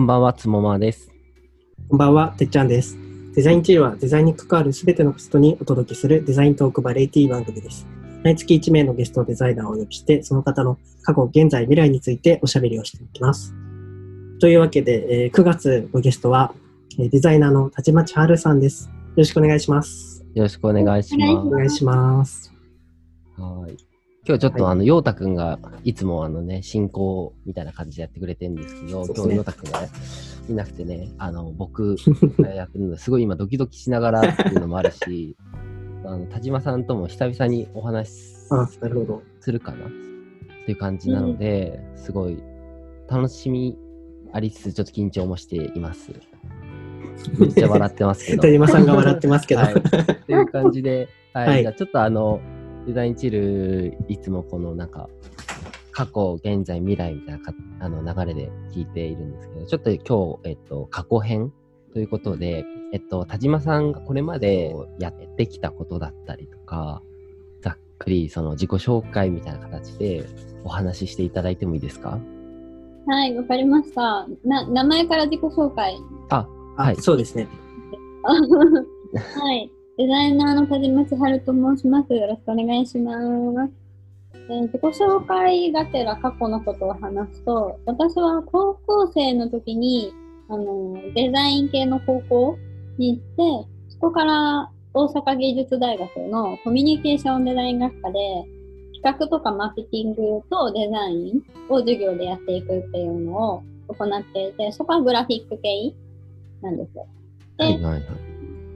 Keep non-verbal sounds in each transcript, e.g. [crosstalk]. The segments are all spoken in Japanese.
こんばんは、つもまです。こんばんは、てっちゃんです。デザインチルはデザインに関わるすべての人にお届けするデザイントークバラエティ番組です。毎月1名のゲストデザイナーをお呼びして、その方の過去、現在、未来についておしゃべりをしていきます。というわけで、えー9月のゲストは、えーデザイナーの立町春さんです。よろしくお願いします。よろしくお願いしまお願いします。す。はい。今日ちょっと、はいあの、ようたくんが、いつもあのね、進行みたいな感じでやってくれてるんですけど、ね今日ようたくんがいなくてね、あの、僕が [laughs] やってるのですごい今ドキドキしながらっていうのもあるし、[laughs] あの、田島さんとも久々にお話。するかな？っていう感じなので、すごい楽しみありつつ、ちょっと緊張もしています。[laughs] めっちゃ笑ってますけど。田島さんが笑ってますけど。はい。っていう感じで、はい。はいじゃあちょっとあの、デザインチル、いつもこのなんか、過去、現在、未来みたいなかあの流れで聞いているんですけど、ちょっと今日、えっと、過去編ということで、えっと、田島さんがこれまでやってきたことだったりとか、ざっくりその自己紹介みたいな形でお話ししていただいてもいいですか？はい、わかりました。な、名前から自己紹介。あ、あ、はいそうですね。[laughs] はい、デザイナーの田島千春と申します。よろしくお願いします。えー自己紹介がてら過去のことを話すと、私は高校生の時に、あの、デザイン系の高校に行って、そこから大阪芸術大学のコミュニケーションデザイン学科で、企画とかマーケティングとデザインを授業でやっていくっていうのを行っていて、そこはグラフィック系なんですよ。で、はいはいはい。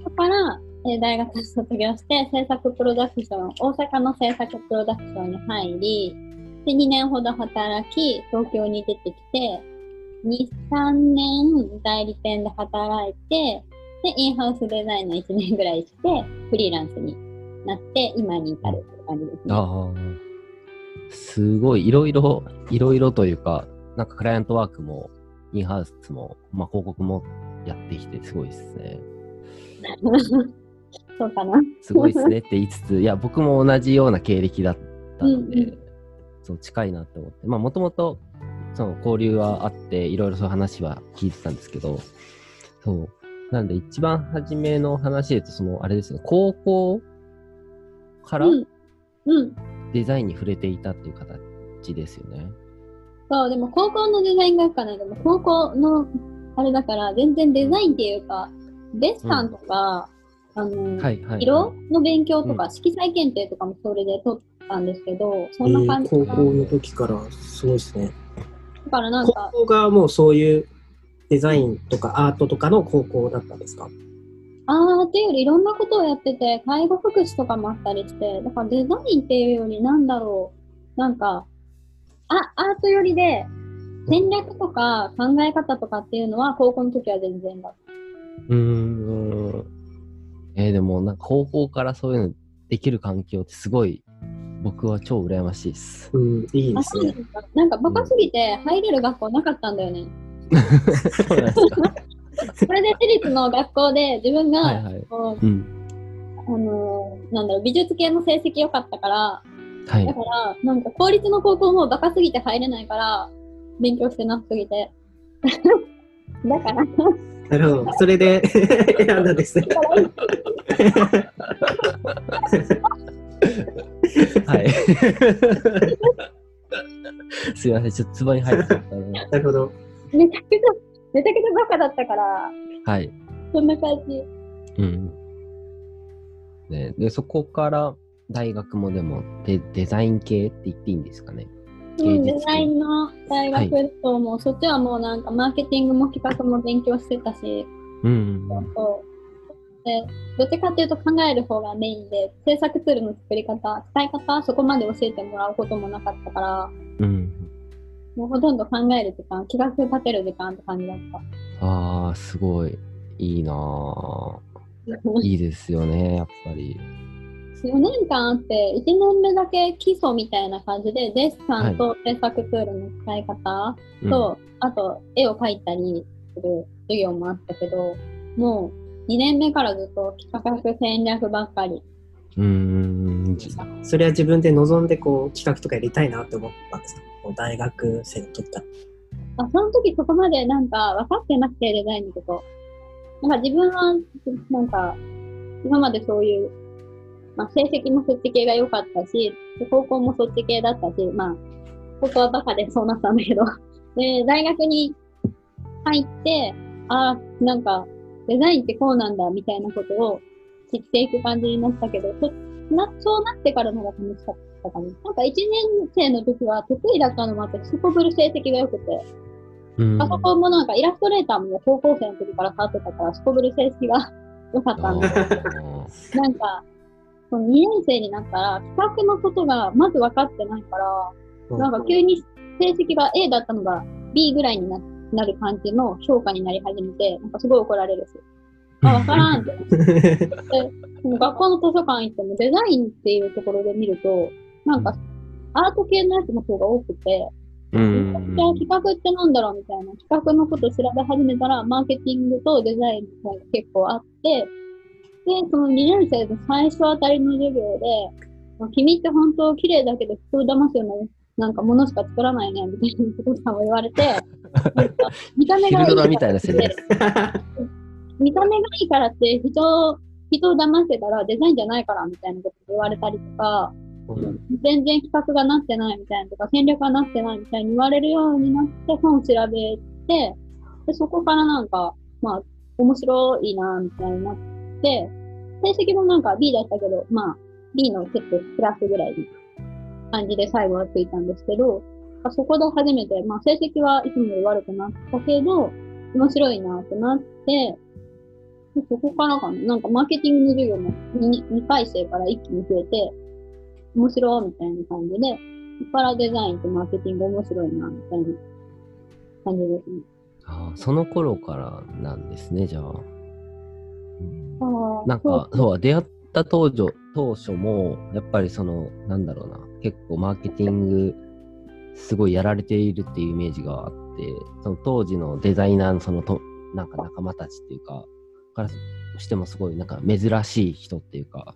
そこから、えー大学卒業して制作プロダクション、大阪の制作プロダクションに入り、で、2年ほど働き、東京に出てきて、2、3年代理店で働いて、で、インハウスデザイナー1年ぐらいして、フリーランスになって、今に至るっていう感じですね。ああ、すごい、いろいろ、いろいろというか、なんかクライアントワークも、インハウスも、まあ、広告もやってきて、すごいですね。[laughs] そうかな。すごいですねって言いつつ、[laughs] いや、僕も同じような経歴だったので、うんうんそう、近いなって思って、まあ、もともと、その交流はあって、いろいろそういう話は聞いてたんですけど、そう。なんで、一番初めの話で言うと、その、あれですね、高校からうん。うん。デザインに触れていたっていう形ですよね。そう、でも高校のデザイン学科なんでも高校のあれだから全然デザインっていうか、デッサンとか、あの、はいはい。色の勉強とうか、色彩検定とかもそれで取ったんですけど、そえんな感ーじかな。高校の時から、すごいですね。だからなん高か、校がもうそういうデザインとかアートとかの高校だったんですか？あーっていうよりいろんなことをやってて、介護福祉とかもあったりして、だからデザインっていうよりなんだろう、なんか、あ、アートよりで、戦略とか考え方とかっていうのは高校の時は全然だった。うーん。えーでも、なんか高校からそういうのできる環境ってすごい、僕は超羨ましいです。うん、いいであ、すね。なんかバカすぎて入れる学校なかったんだよね。そうなんですか。それで私立の学校で自分が、はいはい。あのーなんだろう、美術系の成績良かったから、はいだ。から、なんか公立の高校もバカすぎて入れないから、勉強してなさすぎて。[laughs] だから、なるほど。それで選んだんですね。はい。すいません、ちょっとツボに入っちゃったな。なるほど。めちゃくちゃ、めちゃくちゃバカだったから、はい。そんな感じ。うん。ね、で、そこから大学もでもデデザイン系って言っていいんですかね。うん、芸術系デザインの大学とも、そっちはもうなんかマーケティングも企画も勉強してたし、うん。そうでどっちかっていうと考える方がメインで、制作ツールの作り方、使い方、そこまで教えてもらうこともなかったから、うん。もうほとんど考える時間、企画立てる時間って感じだった。ああ、すごい。いいなぁ。[laughs] いいですよね、やっぱり。4年間あって、1年目だけ基礎みたいな感じで、デッサンと制作ツールの使い方うんと、あと絵を描いたりする授業もあったけど、もう2年目からずっと企画戦略ばっかり。うーん。じそれは自分で望んでこう企画とかやりたいなって思ったんですか？大学生の時から。あその時そこまでなんか分かってなくて、デザインのこと。なんか自分は、なんか、今までそういう、まあ成績もそっち系が良かったし、で高校もそっち系だったし、まあ、高校はバカでそうなったんだけど、[laughs] で、大学に入って、ああ、なんか、デザインってこうなんだ、みたいなことを知っていく感じになったけど、そなそうなってからの方が楽しかったかも。なんか1年生の時は得意だったのもあって、すこぶる成績が良くて、うん。パソコンもなんかイラストレーターも高校生の時から触ってたから、すこぶる成績が良かったんだけど、あなんか、その2年生になったら企画のことがまず分かってないから、なんか急に成績が A だったのが B ぐらいにななる感じの評価になり始めて、なんかすごい怒られるし。あ、わからんって。[laughs] でも学校の図書館行ってもデザインっていうところで見ると、なんかアート系のやつの方が多くて、ーうんじゃあ企画ってなんだろうみたいな企画のことを調べ始めたら、マーケティングとデザインが結構あって、で、その2年生の最初あたりの授業で、まあ君って本当綺麗だけど人を騙すようななんかものしか作らないね、みたいなことさんも言われて、[laughs] 見た目がいいからヒルドラみたいなセリフです。見た目がいいからって人、人を騙してたらデザインじゃないからみたいなこと言われたりとか、全然企画がなってないみたいなとか、戦略がなってないみたいに言われるようになって本を調べて、でそこからなんか、まあ、面白いな、みたいになって、成績もなんか B だったけど、まあ、B のちょっとプラスぐらいの感じで最後はついたんですけど、そこで初めて、まあ、成績はいつもより悪くなったけど、面白いなってなって、そこからかな、なんかマーケティングの授業も 2, 2回生から一気に増えて、面白いみたいな感じで、そこからデザインとマーケティング面白いな、みたいな感じですね。あーその頃からなんですね、じゃ。あなんか、そう、出会った当初当初も、やっぱりその、なんだろうな、結構マーケティング、すごいやられているっていうイメージがあって、その当時のデザイナーのそのと、なんか仲間たちっていうか、からしてもすごいなんか珍しい人っていうか、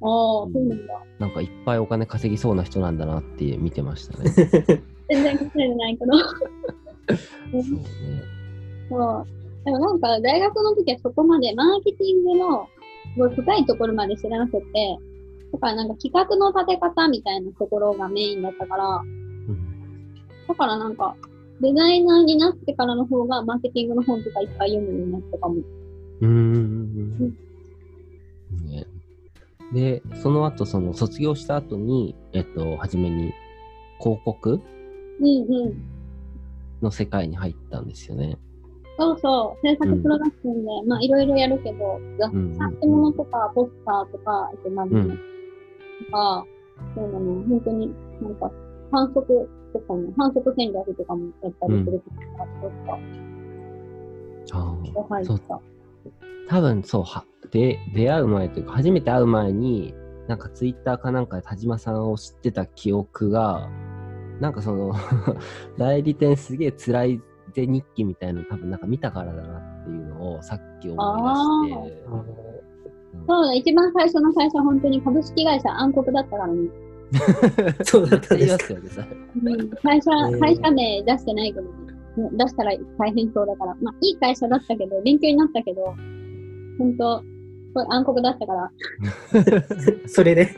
ああ、そうなんだ。なんかいっぱいお金稼ぎそうな人なんだなって見てましたね。[laughs] 全然見てないけど。[laughs] そうね。そう。でもなんか大学の時はそこまでマーケティングのすごい深いところまで知らなくて、だからなんか企画の立て方みたいなところがメインだったから、うんだからなんかデザイナーになってからの方がマーケティングの本とかいっぱい読むようになったかも。うーん。ね、で、その後、その卒業した後に、えっと、初めに広告うんうん。の世界に入ったんですよね。そうそう。制作プロダクションで、まあいろいろやるけど、雑うんうん冊物とかポスターとか、あとマジうんとか、そうだね、本当になんか反則とかも、反則戦略とかもやったりするとか、とか、ああ。入った。多分そうはで出会う前というか初めて会う前になんかツイッターかなんかで田島さんを知ってた記憶がなんかその [laughs] 代理店すげえ辛いぜ日記みたいなの多分なんか見たからだなっていうのをさっき思い出してそうだ、一番最初の会社、本当に株式会社暗黒だったからね。[laughs] そうだったん言いでますすよねそれうん、会社へー、会社名出してないけどね。出したら大変そうだから。まあ、いい会社だったけど、勉強になったけど、本当、これ暗黒だったから。[laughs] それで？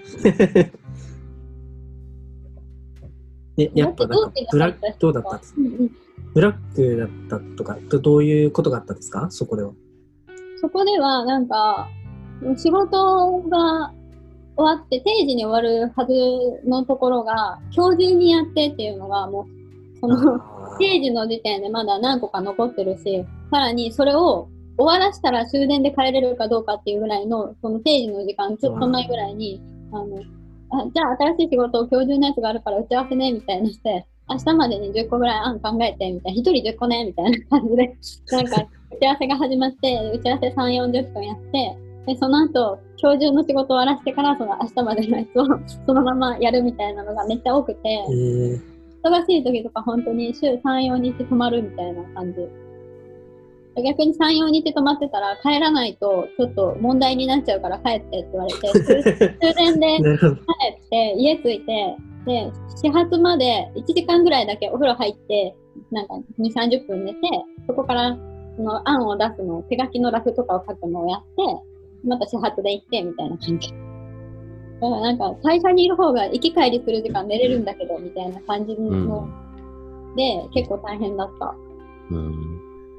え、やっぱなんかブラック、どうだった？んですかうんうん。ブラックだったとか、どどういうことがあったんですか？そこでは。そこでは、なんか、仕事が終わって、定時に終わるはずのところが、今日中にやってっていうのが、もう、その、定時の時点でまだ何個か残ってるし、さらにそれを終わらせたら終電で帰れるかどうかっていうぐらいの、その定時の時間、ちょっと前ぐらいに、あの、あじゃあ新しい仕事を今日中のやつがあるから打ち合わせね、みたいなして、明日までに10個ぐらい案考えて、みたいな、1人10個ね、みたいな感じで、[laughs] なんか、打ち合わせが始まって、打ち合わせ3、40分やって、で、その後、今日中の仕事を終わらせてから、その明日までのやつをそのままやるみたいなのがめっちゃ多くて、えー。忙しい時とか本当に週3、4日泊まるみたいな感じ。逆に3、4日泊まってたら帰らないとちょっと問題になっちゃうから帰ってって言われて、[laughs] 終電で。帰って家着いて、で、始発まで1時間ぐらいだけお風呂入って、なんか2、30分寝て、そこからその案を出すの、手書きのラフとかを書くのをやって、また始発で行ってみたいな感じ。だからなんか会社にいる方が行き帰りする時間寝れるんだけどみたいな感じの、で結構大変だった。うん。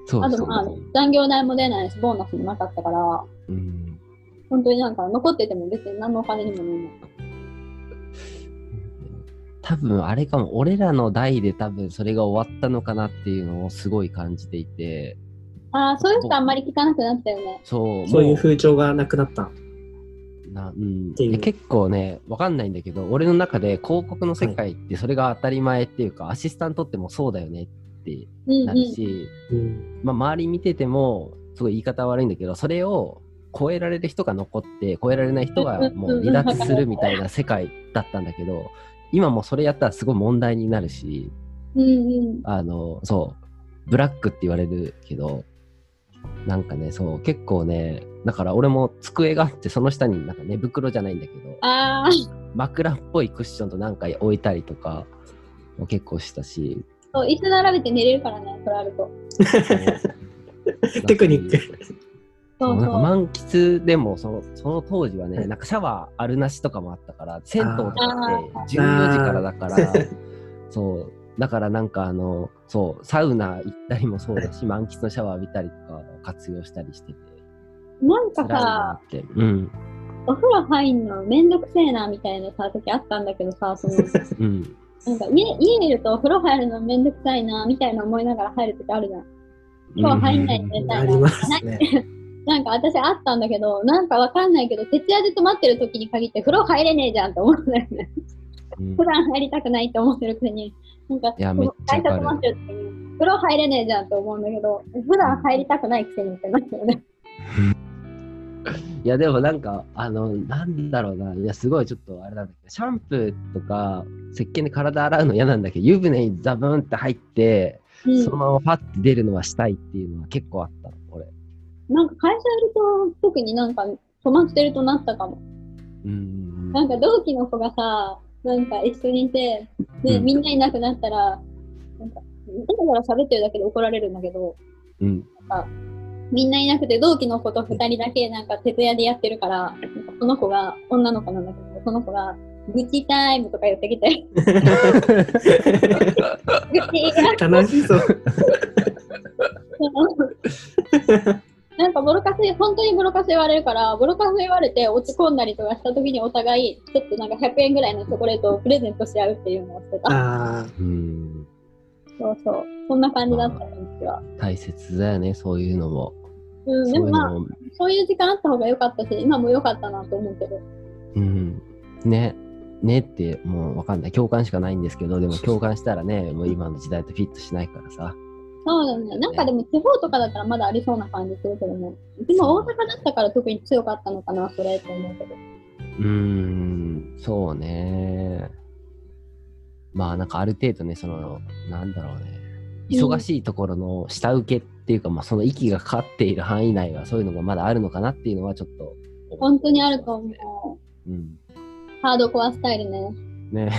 そうそうあとまあ残業代も出ないしボーナスもなかったから、うん。本当になんか残ってても別に何のお金にもならない。多分あれかも、俺らの代で多分それが終わったのかなっていうのをすごい感じていて、ああ、そういう人あんまり聞かなくなったよね。そう、そういうも風潮がなくなった。なうん結構ね、わかんないんだけど、俺の中で広告の世界ってそれが当たり前っていうか、アシスタントってもそうだよねってうんう。なんるし、うん。まあ、周り見てても、すごい言い方悪いんだけど、それを超えられる人が残って、超えられない人がもう離脱するみたいな世界だったんだけど、今もうそれやったらすごい問題になるし、うんうん。あの、そう、ブラックって言われるけど、なんかね、そう、結構ね、だから俺も机があって、その下になんか寝袋じゃないんだけど、ああ、枕っぽいクッションとなんか置いたりとかも結構したし、そう、椅子並べて寝れるからね、それあると。テクニック。そうそう。なんか満喫でもそのその当時はね、なんかシャワーあるなしとかもあったから銭湯とかって14時からだから [laughs] そう。だからなんかあのそうサウナ行ったりもそうだし満喫のシャワー浴びたりとかを活用したりしてて。なんかさ、って。うん。お風呂入んのめんどくせえなみたいなさ、時あったんだけどさ、その、うんなんか家家にいるとお風呂入るのめんどくさいなみたいな思いながら入る時あるじゃん。今日入んないと寝たいな。ね。なんか私あったんだけど、なんかわかんないけど、徹夜で泊まってる時に限って風呂入れねえじゃんって思うんだよね。うん普段入りたくないって思ってるくせに、なんか、会社泊まってる時に、風呂入れねえじゃんって思うんだけど、普段入りたくないくせにってなってるね。[laughs] いやでもなんかあのなんだろうないやすごいちょっとあれなんだけどシャンプーとか石鹸で体洗うの嫌なんだけど湯船にザブンって入ってうんそのままパッて出るのはしたいっていうのは結構あったの、俺。なんか会社いると、特になんか泊まってるとなったかも。うんなんか同期の子がさ、なんか一緒にいて、で、うんみんないなくなったら、なんか、だから喋ってるだけで怒られるんだけど、うん。みんないなくて同期の子と二人だけなんか徹夜でやってるから、その子が、女の子なんだけど、その子が、愚痴タイムとか言ってきて、[laughs] 愚痴が楽しそう。[laughs] なんかボロカス、本当にボロカス言われるから、ボロカス言われて落ち込んだりとかした時にお互い、ちょっとなんか100円ぐらいのチョコレートをプレゼントし合うっていうのをしてた。ああ、うん。そうそう。そんな感じだったんですよ。大切だよね、そういうのも。うん、でもまあ。そういう時間あった方が良かったし、今も良かったなと思うけど。うん。ね。ねってもうわかんない。共感しかないんですけど、でも [laughs] 共感したらね、もう今の時代とフィットしないからさ。そうだね。なんかでも地方とかだったらまだありそうな感じするけどね。でも大阪だったから特に強かったのかな、それって思うけど。うーん、そうね。まあなんかある程度ね、その、なんだろうね。忙しいところの下請けっていうか、まあその息がかかっている範囲内はそういうのがまだあるのかなっていうのはちょっと。本当にあると思う。うん。ハードコアスタイルね。ね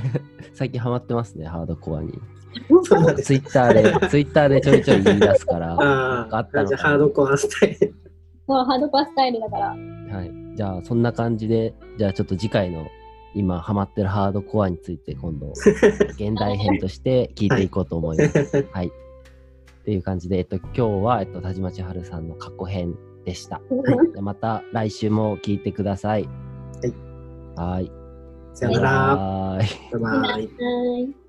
[laughs] 最近ハマってますね、ハードコアに。[laughs] ツイッターで、ツイッターでちょいちょい言い出すから、ああ、かあったのじゃあハーかドコアスタイル。そう、ハードコアスタイルだから。な。はい。じゃあそんな感じで、じゃあちょっと次回の今ハマってるハードコアについて今度、[laughs] 現代編として聞いていこうと思います。[laughs] はい。っていう感じで、えっと、今日は、えっと、田島千春さんの過去編でした。じゃあまた来週も聞いてください。はい。はい。さよなら。バイバイ。